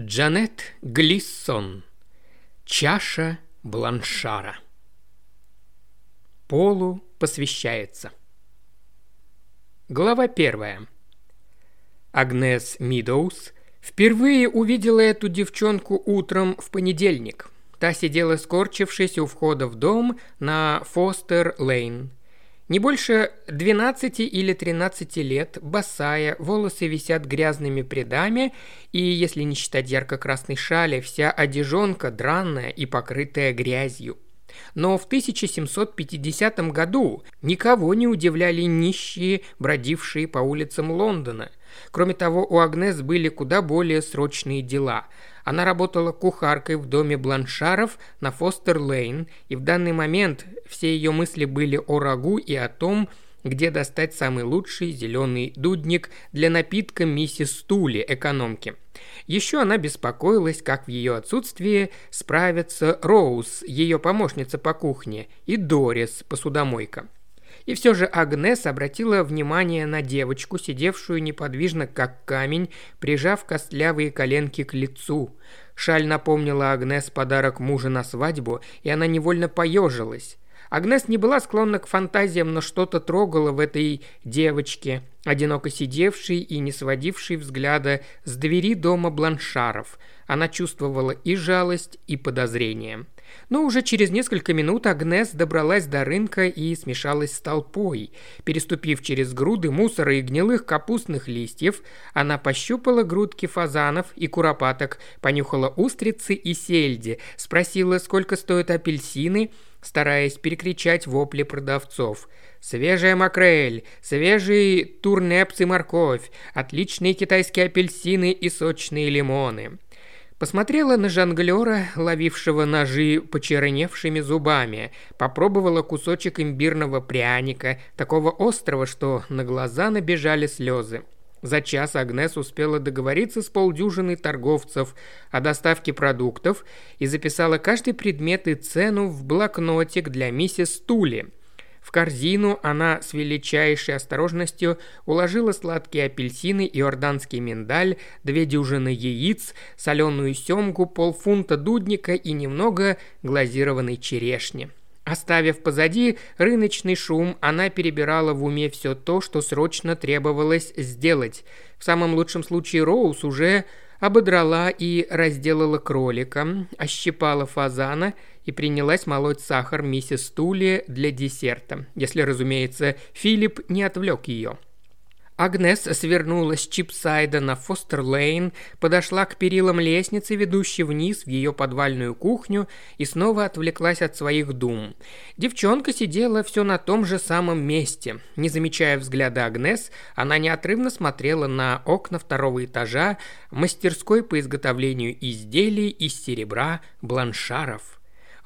Джанет Глиссон. Чаша Бланшара. Полу посвящается. Глава первая. Агнес Мидоус впервые увидела эту девчонку утром в понедельник. Та сидела скорчившись у входа в дом на Фостер-Лейн. Не больше 12 или 13 лет, босая, волосы висят грязными прядами, и, если не считать ярко-красной шали, вся одежонка дранная и покрытая грязью. Но в 1750 году никого не удивляли нищие, бродившие по улицам Лондона. Кроме того, у Агнес были куда более срочные дела – она работала кухаркой в доме Бланшаров на Фостер-Лейн, и в данный момент все ее мысли были о рагу и о том, где достать самый лучший зеленый дудник для напитка миссис Стули, экономки. Еще она беспокоилась, как в ее отсутствии справятся Роуз, ее помощница по кухне, и Дорис, посудомойка. И все же Агнес обратила внимание на девочку, сидевшую неподвижно, как камень, прижав костлявые коленки к лицу. Шаль напомнила Агнес подарок мужа на свадьбу, и она невольно поежилась. Агнес не была склонна к фантазиям, но что-то трогало в этой девочке, одиноко сидевшей и не сводившей взгляда с двери дома Бланшаров. Она чувствовала и жалость, и подозрение. Но уже через несколько минут Агнес добралась до рынка и смешалась с толпой. Переступив через груды мусора и гнилых капустных листьев, она пощупала грудки фазанов и куропаток, понюхала устрицы и сельди, спросила, сколько стоят апельсины, стараясь перекричать вопли продавцов. «Свежая макрель, свежий турнепс и морковь, отличные китайские апельсины и сочные лимоны». Посмотрела на жонглера, ловившего ножи почерневшими зубами, попробовала кусочек имбирного пряника, такого острого, что на глаза набежали слезы. За час Агнес успела договориться с полдюжиной торговцев о доставке продуктов и записала каждый предмет и цену в блокнотик для миссис Тули – в корзину она с величайшей осторожностью уложила сладкие апельсины, иорданский миндаль, две дюжины яиц, соленую семгу, полфунта дудника и немного глазированной черешни. Оставив позади рыночный шум, она перебирала в уме все то, что срочно требовалось сделать. В самом лучшем случае Роуз уже ободрала и разделала кролика, ощипала фазана и принялась молоть сахар миссис Тули для десерта, если, разумеется, Филипп не отвлек ее. Агнес свернула с Чипсайда на Фостер-Лейн, подошла к перилам лестницы, ведущей вниз в ее подвальную кухню, и снова отвлеклась от своих дум. Девчонка сидела все на том же самом месте. Не замечая взгляда Агнес, она неотрывно смотрела на окна второго этажа мастерской по изготовлению изделий из серебра бланшаров.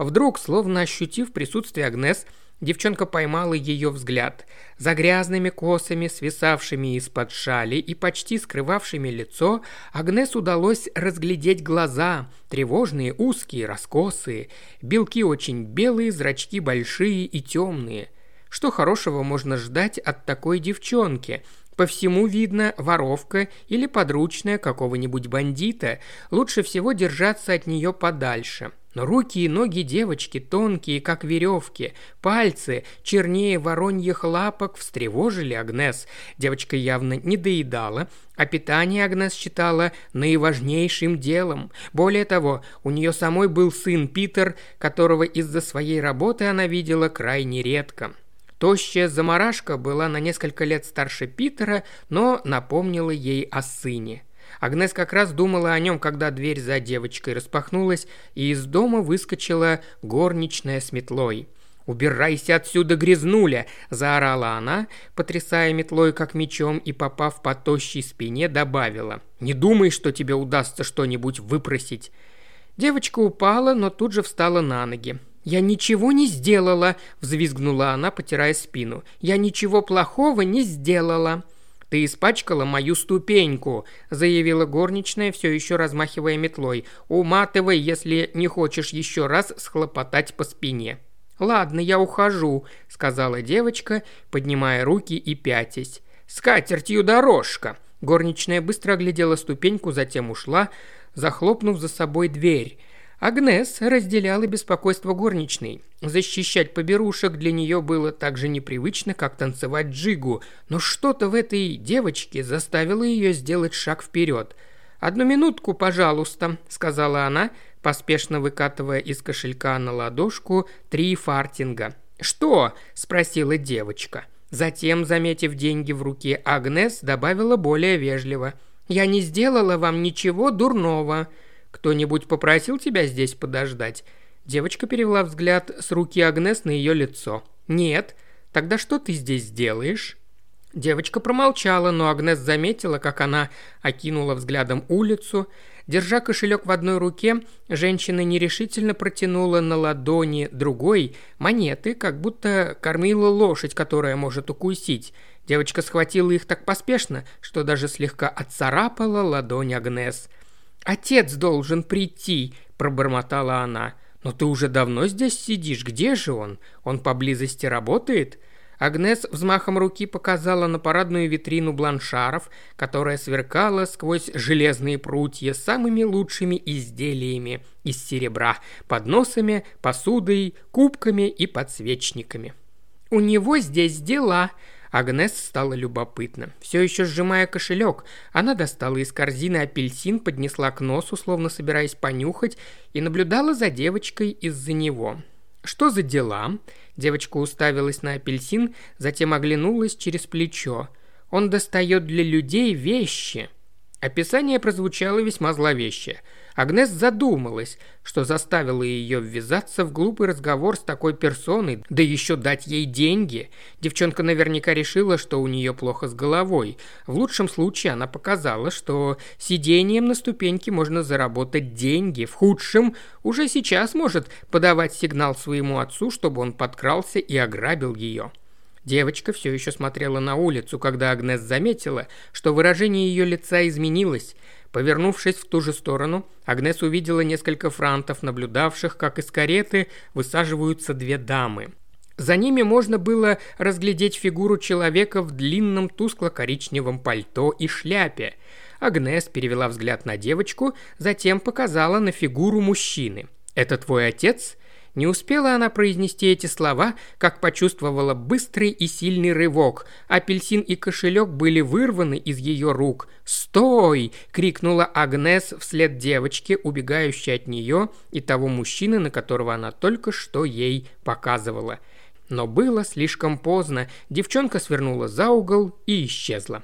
Вдруг, словно ощутив присутствие Агнес, Девчонка поймала ее взгляд. За грязными косами, свисавшими из-под шали и почти скрывавшими лицо, Агнес удалось разглядеть глаза, тревожные, узкие, раскосые, белки очень белые, зрачки большие и темные. Что хорошего можно ждать от такой девчонки – по всему видно воровка или подручная какого-нибудь бандита. Лучше всего держаться от нее подальше. Но руки и ноги девочки тонкие, как веревки, пальцы чернее вороньих лапок встревожили Агнес. Девочка явно не доедала, а питание Агнес считала наиважнейшим делом. Более того, у нее самой был сын Питер, которого из-за своей работы она видела крайне редко. Тощая заморашка была на несколько лет старше Питера, но напомнила ей о сыне. Агнес как раз думала о нем, когда дверь за девочкой распахнулась, и из дома выскочила горничная с метлой. «Убирайся отсюда, грязнуля!» – заорала она, потрясая метлой как мечом и, попав по тощей спине, добавила. «Не думай, что тебе удастся что-нибудь выпросить!» Девочка упала, но тут же встала на ноги. «Я ничего не сделала!» – взвизгнула она, потирая спину. «Я ничего плохого не сделала!» «Ты испачкала мою ступеньку», – заявила горничная, все еще размахивая метлой. «Уматывай, если не хочешь еще раз схлопотать по спине». «Ладно, я ухожу», – сказала девочка, поднимая руки и пятясь. «С катертью дорожка!» Горничная быстро оглядела ступеньку, затем ушла, захлопнув за собой дверь. Агнес разделяла беспокойство горничной. Защищать поберушек для нее было так же непривычно, как танцевать джигу, но что-то в этой девочке заставило ее сделать шаг вперед. «Одну минутку, пожалуйста», — сказала она, поспешно выкатывая из кошелька на ладошку три фартинга. «Что?» – спросила девочка. Затем, заметив деньги в руке, Агнес добавила более вежливо. «Я не сделала вам ничего дурного. Кто-нибудь попросил тебя здесь подождать?» Девочка перевела взгляд с руки Агнес на ее лицо. «Нет. Тогда что ты здесь делаешь?» Девочка промолчала, но Агнес заметила, как она окинула взглядом улицу. Держа кошелек в одной руке, женщина нерешительно протянула на ладони другой монеты, как будто кормила лошадь, которая может укусить. Девочка схватила их так поспешно, что даже слегка отцарапала ладонь Агнес. «Отец должен прийти», – пробормотала она. «Но ты уже давно здесь сидишь. Где же он? Он поблизости работает?» Агнес взмахом руки показала на парадную витрину бланшаров, которая сверкала сквозь железные прутья самыми лучшими изделиями из серебра, подносами, посудой, кубками и подсвечниками. «У него здесь дела», Агнес стала любопытна. Все еще сжимая кошелек, она достала из корзины апельсин, поднесла к носу, словно собираясь понюхать, и наблюдала за девочкой из-за него. «Что за дела?» Девочка уставилась на апельсин, затем оглянулась через плечо. «Он достает для людей вещи». Описание прозвучало весьма зловеще. Агнес задумалась, что заставило ее ввязаться в глупый разговор с такой персоной, да еще дать ей деньги. Девчонка наверняка решила, что у нее плохо с головой. В лучшем случае она показала, что сидением на ступеньке можно заработать деньги. В худшем уже сейчас может подавать сигнал своему отцу, чтобы он подкрался и ограбил ее. Девочка все еще смотрела на улицу, когда Агнес заметила, что выражение ее лица изменилось. Повернувшись в ту же сторону, Агнес увидела несколько франтов, наблюдавших, как из кареты высаживаются две дамы. За ними можно было разглядеть фигуру человека в длинном тускло-коричневом пальто и шляпе. Агнес перевела взгляд на девочку, затем показала на фигуру мужчины. «Это твой отец?» Не успела она произнести эти слова, как почувствовала быстрый и сильный рывок. Апельсин и кошелек были вырваны из ее рук. «Стой!» – крикнула Агнес вслед девочке, убегающей от нее и того мужчины, на которого она только что ей показывала. Но было слишком поздно. Девчонка свернула за угол и исчезла.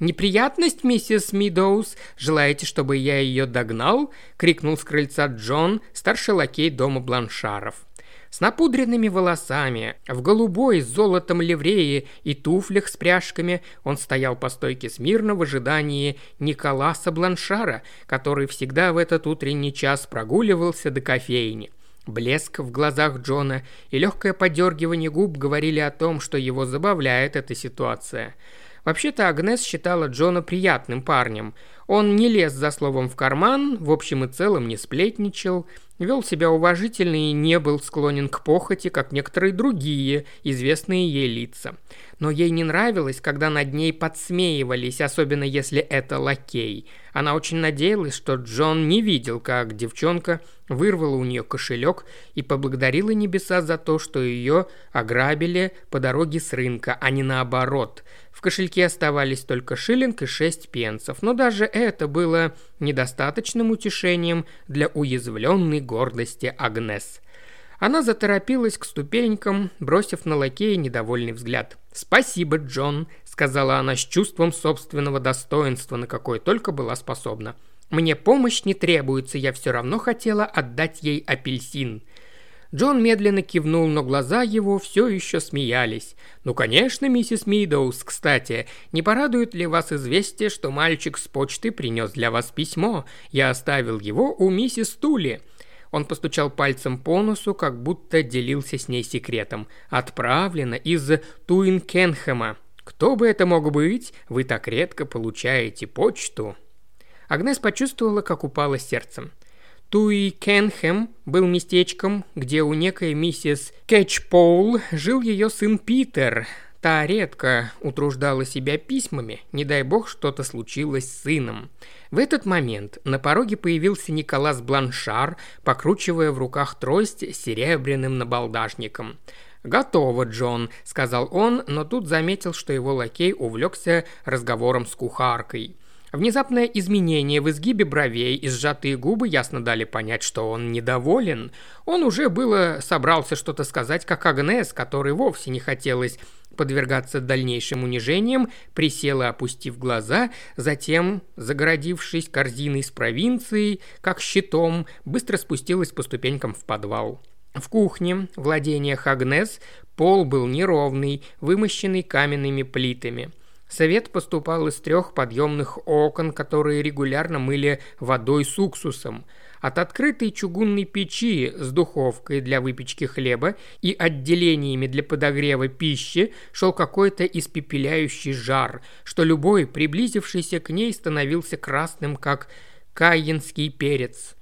«Неприятность, миссис Мидоуз? Желаете, чтобы я ее догнал?» — крикнул с крыльца Джон, старший лакей дома Бланшаров. С напудренными волосами, в голубой с золотом ливреи и туфлях с пряжками он стоял по стойке смирно в ожидании Николаса Бланшара, который всегда в этот утренний час прогуливался до кофейни. Блеск в глазах Джона и легкое подергивание губ говорили о том, что его забавляет эта ситуация – Вообще-то Агнес считала Джона приятным парнем. Он не лез за словом в карман, в общем и целом не сплетничал, вел себя уважительно и не был склонен к похоти, как некоторые другие известные ей лица. Но ей не нравилось, когда над ней подсмеивались, особенно если это лакей. Она очень надеялась, что Джон не видел, как девчонка вырвала у нее кошелек и поблагодарила небеса за то, что ее ограбили по дороге с рынка, а не наоборот – в кошельке оставались только шиллинг и шесть пенсов, но даже это было недостаточным утешением для уязвленной гордости Агнес. Она заторопилась к ступенькам, бросив на лакея недовольный взгляд. «Спасибо, Джон», — сказала она с чувством собственного достоинства, на какое только была способна. «Мне помощь не требуется, я все равно хотела отдать ей апельсин». Джон медленно кивнул, но глаза его все еще смеялись. «Ну, конечно, миссис Мидоуз, кстати, не порадует ли вас известие, что мальчик с почты принес для вас письмо? Я оставил его у миссис Тули». Он постучал пальцем по носу, как будто делился с ней секретом. «Отправлено из Туинкенхэма. Кто бы это мог быть? Вы так редко получаете почту». Агнес почувствовала, как упало сердцем. Туи Кенхэм был местечком, где у некой миссис Кэтчпоул жил ее сын Питер. Та редко утруждала себя письмами, не дай бог что-то случилось с сыном. В этот момент на пороге появился Николас Бланшар, покручивая в руках трость с серебряным набалдашником. «Готово, Джон», — сказал он, но тут заметил, что его лакей увлекся разговором с кухаркой. Внезапное изменение в изгибе бровей и сжатые губы ясно дали понять, что он недоволен. Он уже было собрался что-то сказать, как Агнес, которой вовсе не хотелось подвергаться дальнейшим унижениям, присела, опустив глаза, затем, загородившись корзиной с провинцией, как щитом, быстро спустилась по ступенькам в подвал. В кухне, владениях Агнес, пол был неровный, вымощенный каменными плитами – Совет поступал из трех подъемных окон, которые регулярно мыли водой с уксусом. От открытой чугунной печи с духовкой для выпечки хлеба и отделениями для подогрева пищи шел какой-то испепеляющий жар, что любой, приблизившийся к ней, становился красным, как каинский перец.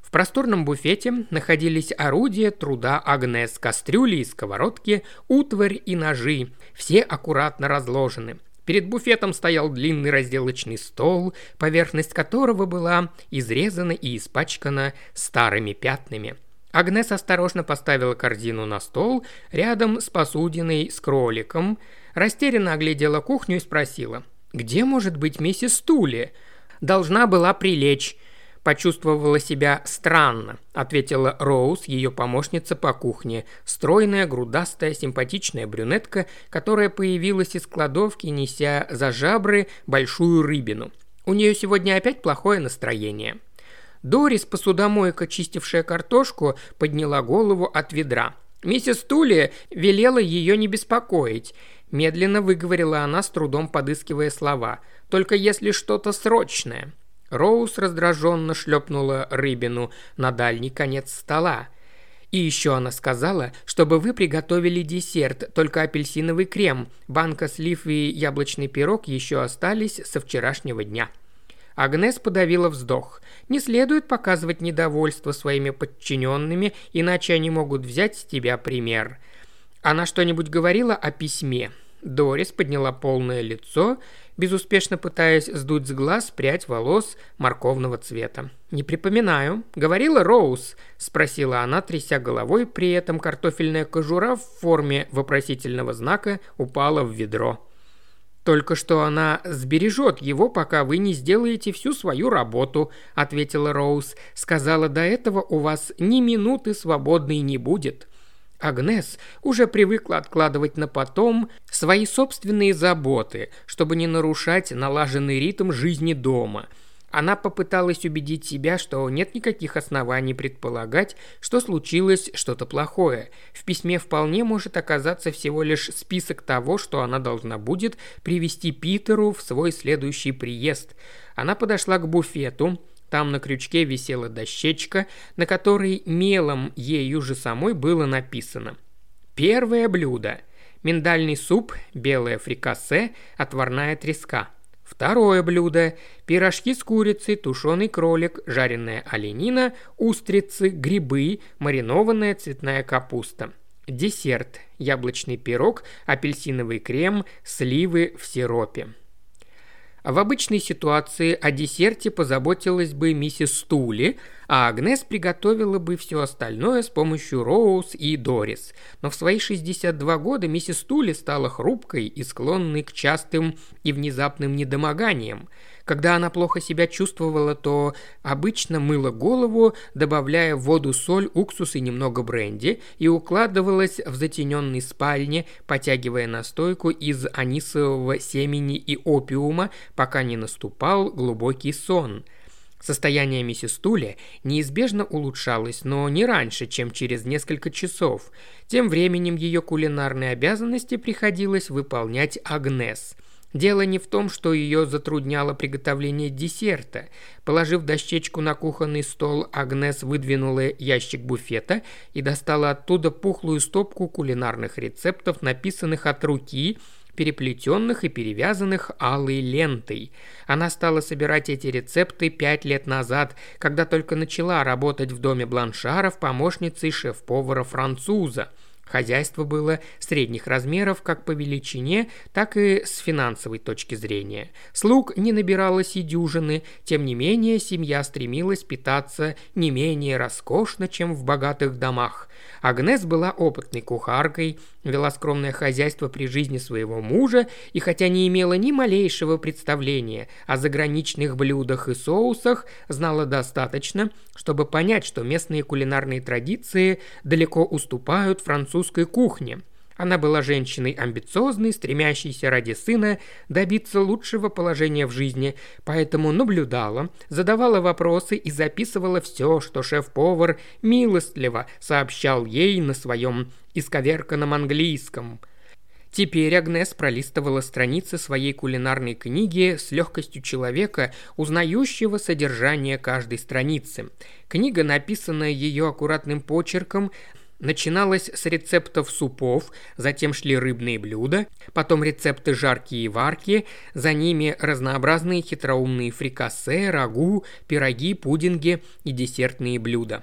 В просторном буфете находились орудия труда Агнес, кастрюли и сковородки, утварь и ножи, все аккуратно разложены – Перед буфетом стоял длинный разделочный стол, поверхность которого была изрезана и испачкана старыми пятнами. Агнес осторожно поставила корзину на стол рядом с посудиной с кроликом, растерянно оглядела кухню и спросила, «Где может быть миссис Тули?» «Должна была прилечь», почувствовала себя странно», – ответила Роуз, ее помощница по кухне, стройная, грудастая, симпатичная брюнетка, которая появилась из кладовки, неся за жабры большую рыбину. У нее сегодня опять плохое настроение. Дорис, посудомойка, чистившая картошку, подняла голову от ведра. Миссис Тули велела ее не беспокоить. Медленно выговорила она, с трудом подыскивая слова. «Только если что-то срочное». Роуз раздраженно шлепнула рыбину на дальний конец стола. И еще она сказала, чтобы вы приготовили десерт, только апельсиновый крем, банка слив и яблочный пирог еще остались со вчерашнего дня. Агнес подавила вздох. Не следует показывать недовольство своими подчиненными, иначе они могут взять с тебя пример. Она что-нибудь говорила о письме. Дорис подняла полное лицо безуспешно пытаясь сдуть с глаз прядь волос морковного цвета. «Не припоминаю. Говорила Роуз?» – спросила она, тряся головой, при этом картофельная кожура в форме вопросительного знака упала в ведро. «Только что она сбережет его, пока вы не сделаете всю свою работу», – ответила Роуз. «Сказала, до этого у вас ни минуты свободной не будет». Агнес уже привыкла откладывать на потом свои собственные заботы, чтобы не нарушать налаженный ритм жизни дома. Она попыталась убедить себя, что нет никаких оснований предполагать, что случилось что-то плохое. В письме вполне может оказаться всего лишь список того, что она должна будет привести Питеру в свой следующий приезд. Она подошла к буфету, там на крючке висела дощечка, на которой мелом ею же самой было написано «Первое блюдо. Миндальный суп, белое фрикасе, отварная треска». Второе блюдо – пирожки с курицей, тушеный кролик, жареная оленина, устрицы, грибы, маринованная цветная капуста. Десерт – яблочный пирог, апельсиновый крем, сливы в сиропе. В обычной ситуации о десерте позаботилась бы миссис Стули, а Агнес приготовила бы все остальное с помощью Роуз и Дорис. Но в свои 62 года миссис Стули стала хрупкой и склонной к частым и внезапным недомоганиям. Когда она плохо себя чувствовала, то обычно мыла голову, добавляя в воду соль, уксус и немного бренди, и укладывалась в затененной спальне, потягивая настойку из анисового семени и опиума, пока не наступал глубокий сон – Состояние миссис Тули неизбежно улучшалось, но не раньше, чем через несколько часов. Тем временем ее кулинарные обязанности приходилось выполнять Агнес – Дело не в том, что ее затрудняло приготовление десерта. Положив дощечку на кухонный стол, Агнес выдвинула ящик буфета и достала оттуда пухлую стопку кулинарных рецептов, написанных от руки, переплетенных и перевязанных алой лентой. Она стала собирать эти рецепты пять лет назад, когда только начала работать в доме Бланшаров помощницей шеф-повара француза – Хозяйство было средних размеров как по величине, так и с финансовой точки зрения. Слуг не набиралось и дюжины, тем не менее семья стремилась питаться не менее роскошно, чем в богатых домах. Агнес была опытной кухаркой, вела скромное хозяйство при жизни своего мужа и хотя не имела ни малейшего представления о заграничных блюдах и соусах, знала достаточно, чтобы понять, что местные кулинарные традиции далеко уступают французской кухне – она была женщиной амбициозной, стремящейся ради сына добиться лучшего положения в жизни, поэтому наблюдала, задавала вопросы и записывала все, что шеф-повар милостливо сообщал ей на своем исковерканном английском. Теперь Агнес пролистывала страницы своей кулинарной книги с легкостью человека, узнающего содержание каждой страницы. Книга, написанная ее аккуратным почерком, Начиналось с рецептов супов, затем шли рыбные блюда, потом рецепты жаркие и варки, за ними разнообразные хитроумные фрикасе, рагу, пироги, пудинги и десертные блюда.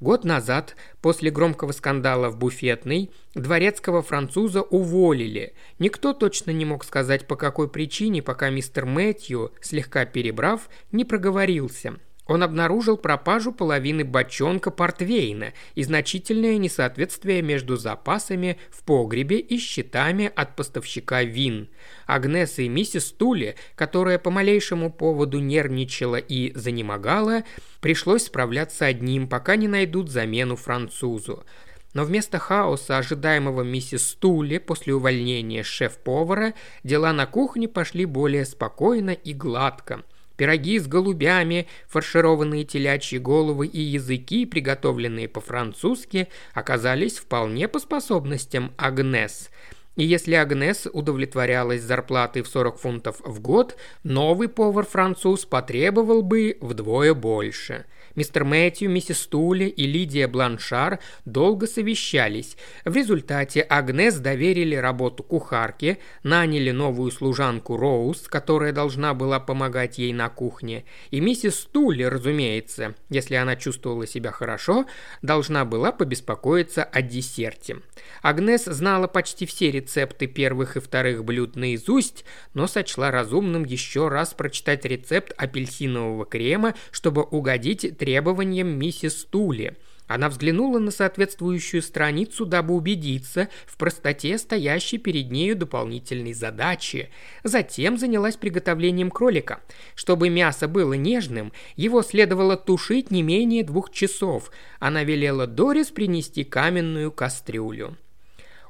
Год назад, после громкого скандала в буфетной, дворецкого француза уволили. Никто точно не мог сказать, по какой причине, пока мистер Мэтью, слегка перебрав, не проговорился – он обнаружил пропажу половины бочонка портвейна и значительное несоответствие между запасами в погребе и счетами от поставщика вин. Агнес и миссис Тули, которая по малейшему поводу нервничала и занемогала, пришлось справляться одним, пока не найдут замену французу. Но вместо хаоса, ожидаемого миссис Тули после увольнения шеф-повара, дела на кухне пошли более спокойно и гладко – пироги с голубями, фаршированные телячьи головы и языки, приготовленные по-французски, оказались вполне по способностям Агнес. И если Агнес удовлетворялась зарплатой в 40 фунтов в год, новый повар-француз потребовал бы вдвое больше – Мистер Мэтью, миссис Тули и Лидия Бланшар долго совещались. В результате Агнес доверили работу кухарке, наняли новую служанку Роуз, которая должна была помогать ей на кухне, и миссис Тули, разумеется, если она чувствовала себя хорошо, должна была побеспокоиться о десерте. Агнес знала почти все рецепты первых и вторых блюд наизусть, но сочла разумным еще раз прочитать рецепт апельсинового крема, чтобы угодить требованиям миссис Тули. Она взглянула на соответствующую страницу, дабы убедиться в простоте стоящей перед нею дополнительной задачи. Затем занялась приготовлением кролика. Чтобы мясо было нежным, его следовало тушить не менее двух часов. Она велела Дорис принести каменную кастрюлю.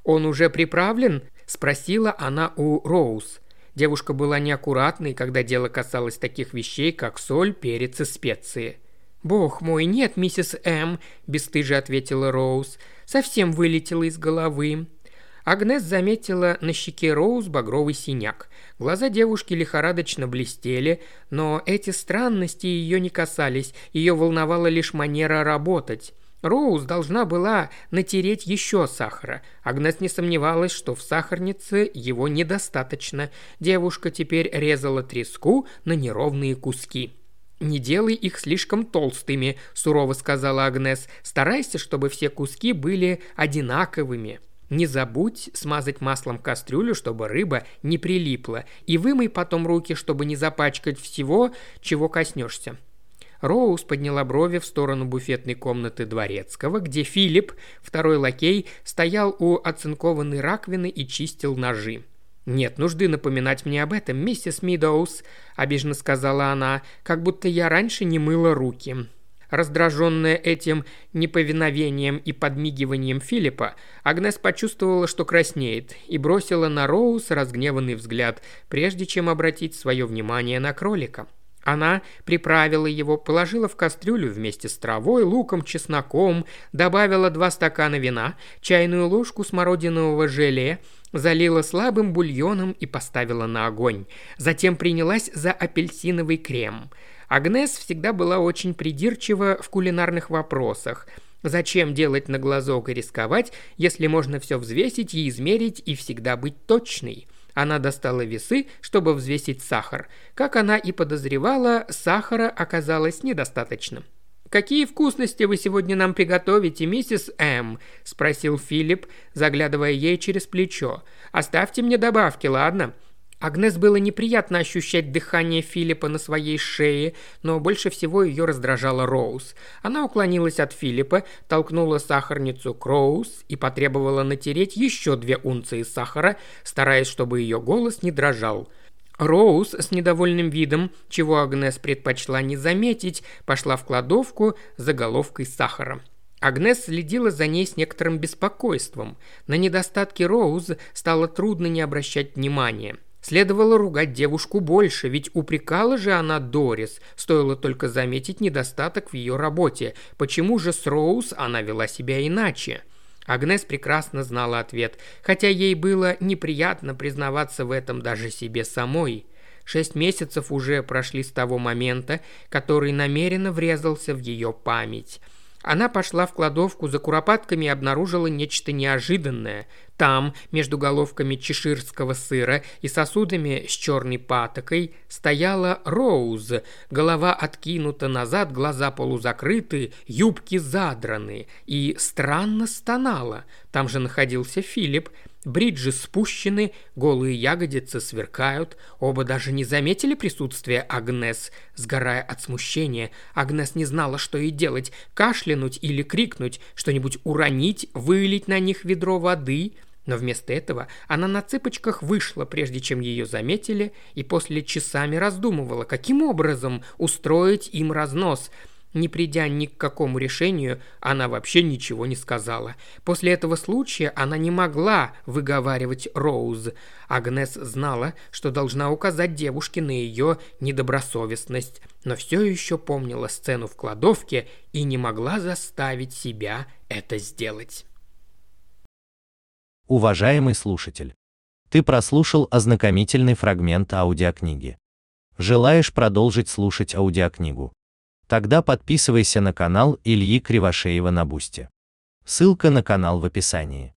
«Он уже приправлен?» – спросила она у Роуз. Девушка была неаккуратной, когда дело касалось таких вещей, как соль, перец и специи. «Бог мой, нет, миссис М», – бесстыже ответила Роуз. «Совсем вылетела из головы». Агнес заметила на щеке Роуз багровый синяк. Глаза девушки лихорадочно блестели, но эти странности ее не касались, ее волновала лишь манера работать. Роуз должна была натереть еще сахара. Агнес не сомневалась, что в сахарнице его недостаточно. Девушка теперь резала треску на неровные куски. «Не делай их слишком толстыми», – сурово сказала Агнес. «Старайся, чтобы все куски были одинаковыми». Не забудь смазать маслом кастрюлю, чтобы рыба не прилипла, и вымой потом руки, чтобы не запачкать всего, чего коснешься. Роуз подняла брови в сторону буфетной комнаты дворецкого, где Филипп, второй лакей, стоял у оцинкованной раковины и чистил ножи. «Нет нужды напоминать мне об этом, миссис Мидоуз», – обиженно сказала она, – «как будто я раньше не мыла руки». Раздраженная этим неповиновением и подмигиванием Филиппа, Агнес почувствовала, что краснеет, и бросила на Роуз разгневанный взгляд, прежде чем обратить свое внимание на кролика. Она приправила его, положила в кастрюлю вместе с травой, луком, чесноком, добавила два стакана вина, чайную ложку смородинового желе, залила слабым бульоном и поставила на огонь. Затем принялась за апельсиновый крем. Агнес всегда была очень придирчива в кулинарных вопросах. Зачем делать на глазок и рисковать, если можно все взвесить и измерить и всегда быть точной? Она достала весы, чтобы взвесить сахар. Как она и подозревала, сахара оказалось недостаточно. «Какие вкусности вы сегодня нам приготовите, миссис М?» – спросил Филипп, заглядывая ей через плечо. «Оставьте мне добавки, ладно?» Агнес было неприятно ощущать дыхание Филиппа на своей шее, но больше всего ее раздражала Роуз. Она уклонилась от Филиппа, толкнула сахарницу к Роуз и потребовала натереть еще две унции сахара, стараясь, чтобы ее голос не дрожал. Роуз с недовольным видом, чего Агнес предпочла не заметить, пошла в кладовку за головкой сахара. Агнес следила за ней с некоторым беспокойством. На недостатки Роуз стало трудно не обращать внимания. Следовало ругать девушку больше, ведь упрекала же она Дорис, стоило только заметить недостаток в ее работе. Почему же с Роуз она вела себя иначе? Агнес прекрасно знала ответ, хотя ей было неприятно признаваться в этом даже себе самой. Шесть месяцев уже прошли с того момента, который намеренно врезался в ее память. Она пошла в кладовку за куропатками и обнаружила нечто неожиданное. Там, между головками чеширского сыра и сосудами с черной патокой, стояла Роуз. Голова откинута назад, глаза полузакрыты, юбки задраны. И странно стонала. Там же находился Филипп, Бриджи спущены, голые ягодицы сверкают. Оба даже не заметили присутствия Агнес. Сгорая от смущения, Агнес не знала, что ей делать. Кашлянуть или крикнуть, что-нибудь уронить, вылить на них ведро воды. Но вместо этого она на цыпочках вышла, прежде чем ее заметили, и после часами раздумывала, каким образом устроить им разнос – не придя ни к какому решению, она вообще ничего не сказала. После этого случая она не могла выговаривать Роуз. Агнес знала, что должна указать девушке на ее недобросовестность, но все еще помнила сцену в кладовке и не могла заставить себя это сделать. Уважаемый слушатель, ты прослушал ознакомительный фрагмент аудиокниги. Желаешь продолжить слушать аудиокнигу? Тогда подписывайся на канал Ильи Кривошеева на Бусте. Ссылка на канал в описании.